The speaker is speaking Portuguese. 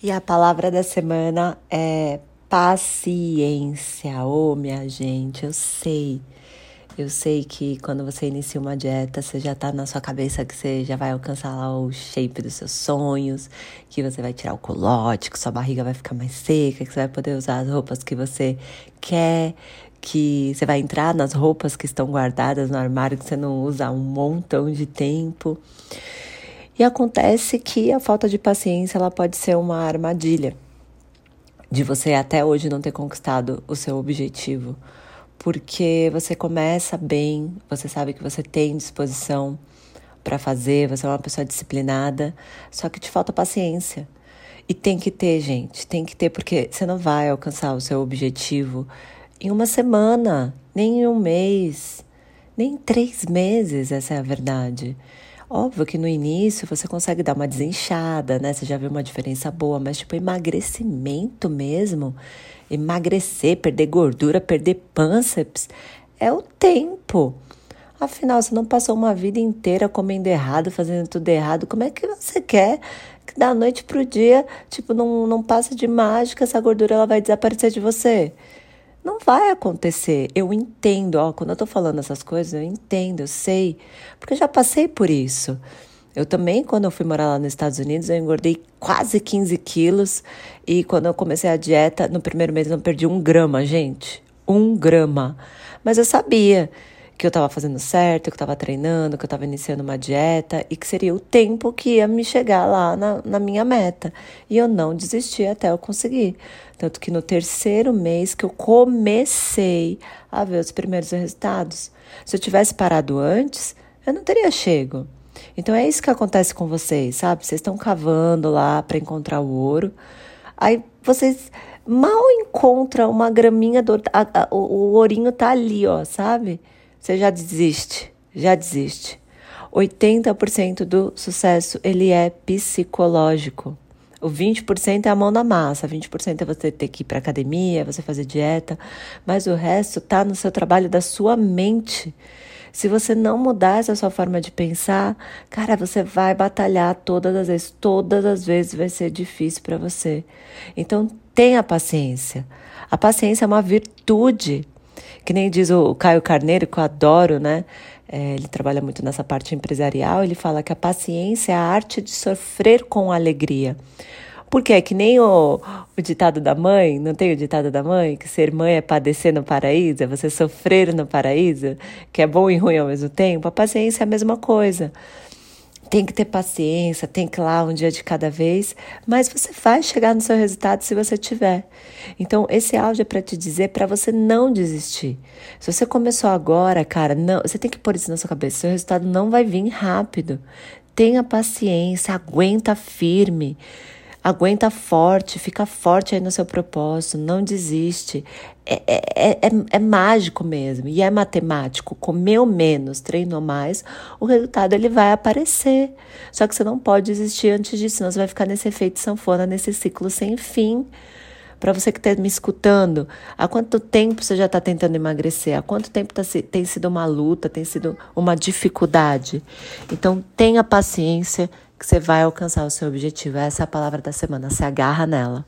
E a palavra da semana é paciência. Ô, oh, minha gente, eu sei. Eu sei que quando você inicia uma dieta, você já tá na sua cabeça que você já vai alcançar lá o shape dos seus sonhos, que você vai tirar o colote, que sua barriga vai ficar mais seca, que você vai poder usar as roupas que você quer, que você vai entrar nas roupas que estão guardadas no armário que você não usa há um montão de tempo. E acontece que a falta de paciência ela pode ser uma armadilha de você até hoje não ter conquistado o seu objetivo, porque você começa bem, você sabe que você tem disposição para fazer, você é uma pessoa disciplinada, só que te falta paciência. E tem que ter, gente, tem que ter, porque você não vai alcançar o seu objetivo em uma semana, nem em um mês, nem em três meses, essa é a verdade. Óbvio que no início você consegue dar uma desinchada, né? Você já vê uma diferença boa, mas tipo, emagrecimento mesmo, emagrecer, perder gordura, perder pânceps, é o tempo. Afinal, você não passou uma vida inteira comendo errado, fazendo tudo errado. Como é que você quer que da noite pro dia, tipo, não, não passa de mágica, essa gordura ela vai desaparecer de você? Não vai acontecer. Eu entendo, ó, quando eu tô falando essas coisas, eu entendo, eu sei, porque eu já passei por isso. Eu também, quando eu fui morar lá nos Estados Unidos, eu engordei quase 15 quilos. E quando eu comecei a dieta, no primeiro mês eu não perdi um grama, gente. Um grama. Mas eu sabia que eu estava fazendo certo, que eu estava treinando, que eu estava iniciando uma dieta e que seria o tempo que ia me chegar lá na, na minha meta. E eu não desisti até eu conseguir. Tanto que no terceiro mês que eu comecei a ver os primeiros resultados. Se eu tivesse parado antes, eu não teria chego. Então é isso que acontece com vocês, sabe? Vocês estão cavando lá para encontrar o ouro. Aí vocês mal encontram uma graminha do a, a, o, o ourinho tá ali, ó, sabe? Você já desiste, já desiste. 80% do sucesso ele é psicológico. O 20% é a mão na massa, 20% é você ter que ir para academia, você fazer dieta, mas o resto está no seu trabalho da sua mente. Se você não mudar essa sua forma de pensar, cara, você vai batalhar todas as vezes, todas as vezes vai ser difícil para você. Então, tenha paciência. A paciência é uma virtude. Que nem diz o Caio Carneiro, que eu adoro, né? É, ele trabalha muito nessa parte empresarial. Ele fala que a paciência é a arte de sofrer com alegria. Porque é que nem o, o ditado da mãe, não tem o ditado da mãe? Que ser mãe é padecer no paraíso, é você sofrer no paraíso, que é bom e ruim ao mesmo tempo. A paciência é a mesma coisa tem que ter paciência, tem que ir lá um dia de cada vez, mas você vai chegar no seu resultado se você tiver. Então, esse áudio é para te dizer para você não desistir. Se você começou agora, cara, não, você tem que pôr isso na sua cabeça. Seu resultado não vai vir rápido. Tenha paciência, aguenta firme. Aguenta forte, fica forte aí no seu propósito, não desiste. É, é, é, é, é mágico mesmo e é matemático. Comeu menos, treinou mais, o resultado ele vai aparecer. Só que você não pode desistir antes disso, senão você vai ficar nesse efeito sanfona, nesse ciclo sem fim. Para você que está me escutando, há quanto tempo você já está tentando emagrecer? Há quanto tempo tá, tem sido uma luta, tem sido uma dificuldade? Então, tenha paciência que você vai alcançar o seu objetivo. Essa é a palavra da semana. Se agarra nela.